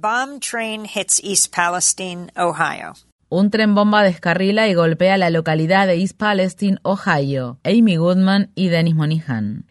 Bomb train hits East Palestine, Ohio. Un tren bomba descarrila y golpea la localidad de East Palestine, Ohio. Amy Goodman y Dennis Monihan.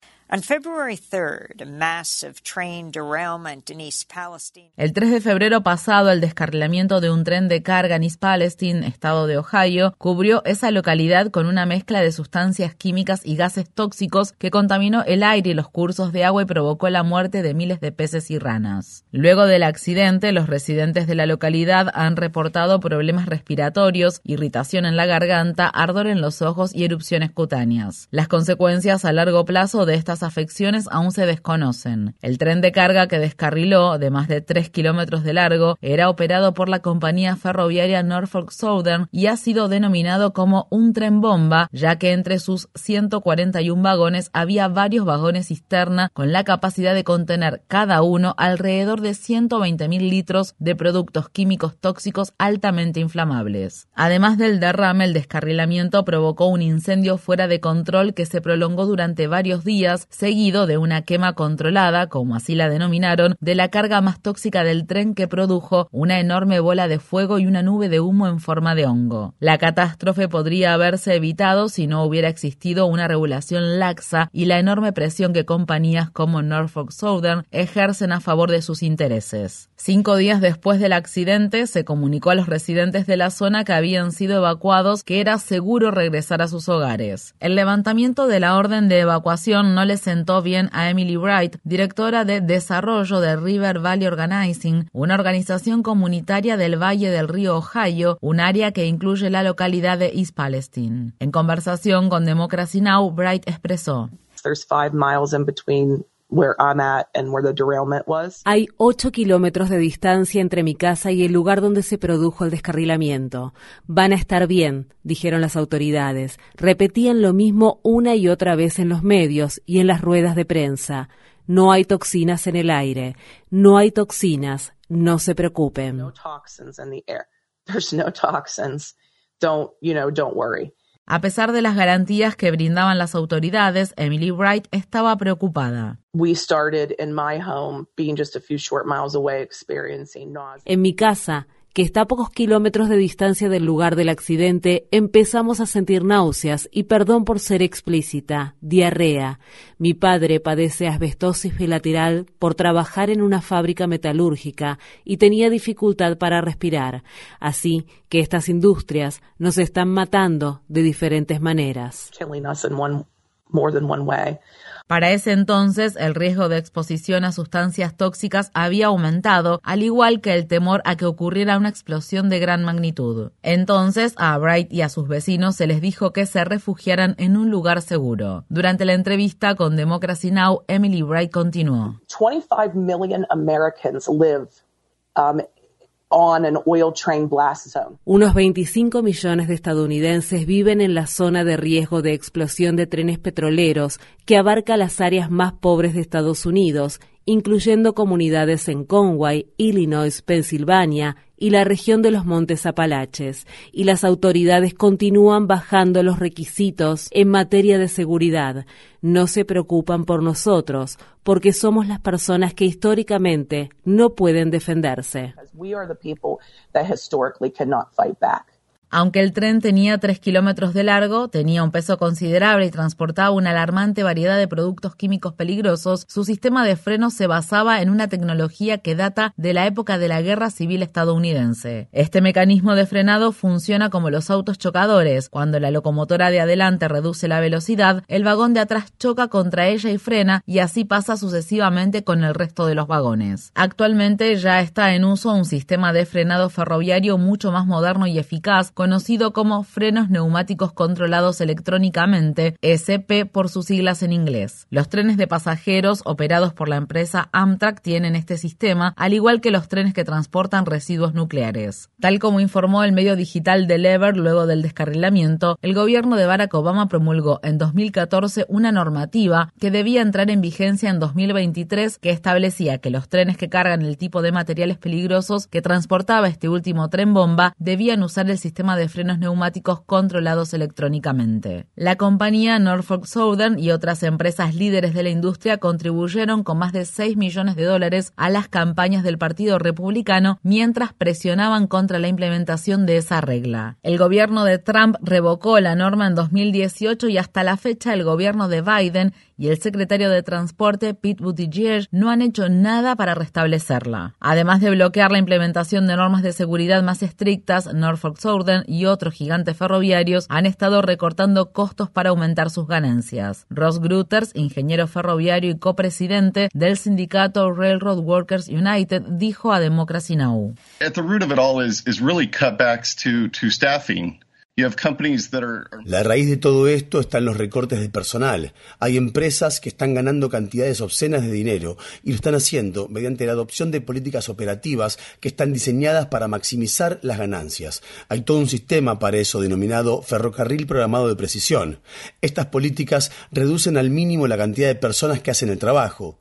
El 3 de febrero pasado, el descarrilamiento de un tren de carga en East Palestine, estado de Ohio, cubrió esa localidad con una mezcla de sustancias químicas y gases tóxicos que contaminó el aire y los cursos de agua y provocó la muerte de miles de peces y ranas. Luego del accidente, los residentes de la localidad han reportado problemas respiratorios, irritación en la garganta, ardor en los ojos y erupciones cutáneas. Las consecuencias a largo plazo de afecciones aún se desconocen. El tren de carga que descarriló, de más de 3 kilómetros de largo, era operado por la compañía ferroviaria Norfolk Southern y ha sido denominado como un tren bomba, ya que entre sus 141 vagones había varios vagones cisterna con la capacidad de contener cada uno alrededor de 120.000 litros de productos químicos tóxicos altamente inflamables. Además del derrame, el descarrilamiento provocó un incendio fuera de control que se prolongó durante varios días, seguido de una quema controlada, como así la denominaron, de la carga más tóxica del tren que produjo una enorme bola de fuego y una nube de humo en forma de hongo. La catástrofe podría haberse evitado si no hubiera existido una regulación laxa y la enorme presión que compañías como Norfolk Southern ejercen a favor de sus intereses. Cinco días después del accidente, se comunicó a los residentes de la zona que habían sido evacuados que era seguro regresar a sus hogares. El levantamiento de la orden de evacuación no les sentó bien a Emily Wright, directora de desarrollo de River Valley Organizing, una organización comunitaria del Valle del Río Ohio, un área que incluye la localidad de East Palestine. En conversación con Democracy Now, Wright expresó. Hay ocho kilómetros de distancia entre mi casa y el lugar donde se produjo el descarrilamiento. Van a estar bien, dijeron las autoridades. Repetían lo mismo una y otra vez en los medios y en las ruedas de prensa. No hay toxinas en el aire. No hay toxinas. No se preocupen. No toxins in the air. There's no toxins. Don't, you know, don't worry. A pesar de las garantías que brindaban las autoridades, Emily Wright estaba preocupada. En mi casa, que está a pocos kilómetros de distancia del lugar del accidente, empezamos a sentir náuseas y, perdón por ser explícita, diarrea. Mi padre padece asbestosis bilateral por trabajar en una fábrica metalúrgica y tenía dificultad para respirar. Así que estas industrias nos están matando de diferentes maneras. Para ese entonces, el riesgo de exposición a sustancias tóxicas había aumentado, al igual que el temor a que ocurriera una explosión de gran magnitud. Entonces, a Bright y a sus vecinos se les dijo que se refugiaran en un lugar seguro. Durante la entrevista con Democracy Now, Emily Bright continuó. 25 million Americans live um, unos 25 millones de estadounidenses viven en la zona de riesgo de explosión de trenes petroleros que abarca las áreas más pobres de Estados Unidos incluyendo comunidades en Conway, Illinois, Pensilvania y la región de los Montes Apalaches, y las autoridades continúan bajando los requisitos en materia de seguridad. No se preocupan por nosotros, porque somos las personas que históricamente no pueden defenderse. Aunque el tren tenía 3 kilómetros de largo, tenía un peso considerable y transportaba una alarmante variedad de productos químicos peligrosos, su sistema de frenos se basaba en una tecnología que data de la época de la Guerra Civil estadounidense. Este mecanismo de frenado funciona como los autos chocadores. Cuando la locomotora de adelante reduce la velocidad, el vagón de atrás choca contra ella y frena, y así pasa sucesivamente con el resto de los vagones. Actualmente ya está en uso un sistema de frenado ferroviario mucho más moderno y eficaz conocido como frenos neumáticos controlados electrónicamente, SP por sus siglas en inglés. Los trenes de pasajeros operados por la empresa Amtrak tienen este sistema, al igual que los trenes que transportan residuos nucleares. Tal como informó el medio digital de Lever luego del descarrilamiento, el gobierno de Barack Obama promulgó en 2014 una normativa que debía entrar en vigencia en 2023 que establecía que los trenes que cargan el tipo de materiales peligrosos que transportaba este último tren bomba debían usar el sistema de frenos neumáticos controlados electrónicamente. La compañía Norfolk Southern y otras empresas líderes de la industria contribuyeron con más de 6 millones de dólares a las campañas del Partido Republicano mientras presionaban contra la implementación de esa regla. El gobierno de Trump revocó la norma en 2018 y hasta la fecha el gobierno de Biden y el secretario de Transporte Pete Buttigieg no han hecho nada para restablecerla. Además de bloquear la implementación de normas de seguridad más estrictas, Norfolk Southern y otros gigantes ferroviarios han estado recortando costos para aumentar sus ganancias. Ross Gruters, ingeniero ferroviario y copresidente del sindicato Railroad Workers United, dijo a Democracy Now! At the root of it all is, is really cutbacks to, to staffing. La raíz de todo esto está en los recortes de personal. Hay empresas que están ganando cantidades obscenas de dinero y lo están haciendo mediante la adopción de políticas operativas que están diseñadas para maximizar las ganancias. Hay todo un sistema para eso denominado ferrocarril programado de precisión. Estas políticas reducen al mínimo la cantidad de personas que hacen el trabajo.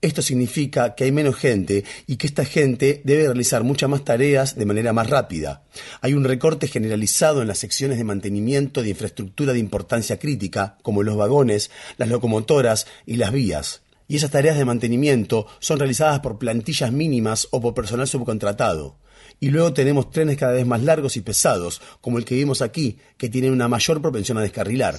Esto significa que hay menos gente y que esta gente debe realizar muchas más tareas de manera más rápida. Hay un recorte generalizado en las secciones de mantenimiento de infraestructura de importancia crítica, como los vagones, las locomotoras y las vías. Y esas tareas de mantenimiento son realizadas por plantillas mínimas o por personal subcontratado. Y luego tenemos trenes cada vez más largos y pesados, como el que vimos aquí, que tienen una mayor propensión a descarrilar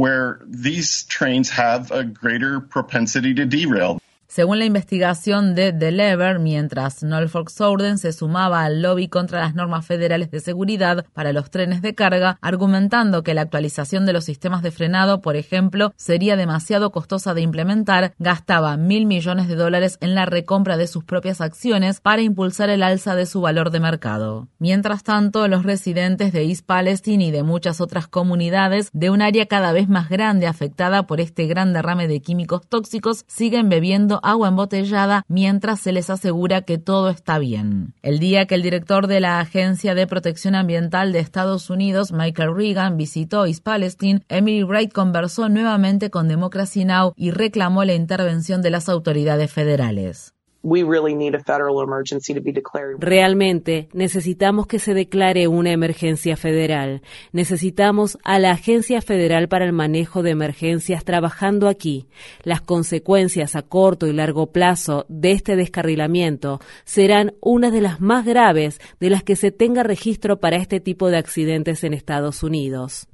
where these trains have a greater propensity to derail. Según la investigación de The Lever, mientras Norfolk Southern se sumaba al lobby contra las normas federales de seguridad para los trenes de carga, argumentando que la actualización de los sistemas de frenado, por ejemplo, sería demasiado costosa de implementar, gastaba mil millones de dólares en la recompra de sus propias acciones para impulsar el alza de su valor de mercado. Mientras tanto, los residentes de East Palestine y de muchas otras comunidades de un área cada vez más grande afectada por este gran derrame de químicos tóxicos siguen bebiendo agua embotellada mientras se les asegura que todo está bien. El día que el director de la Agencia de Protección Ambiental de Estados Unidos, Michael Reagan, visitó East Palestine, Emily Wright conversó nuevamente con Democracy Now! y reclamó la intervención de las autoridades federales. Realmente necesitamos que se declare una emergencia federal. Necesitamos a la Agencia Federal para el Manejo de Emergencias trabajando aquí. Las consecuencias a corto y largo plazo de este descarrilamiento serán una de las más graves de las que se tenga registro para este tipo de accidentes en Estados Unidos.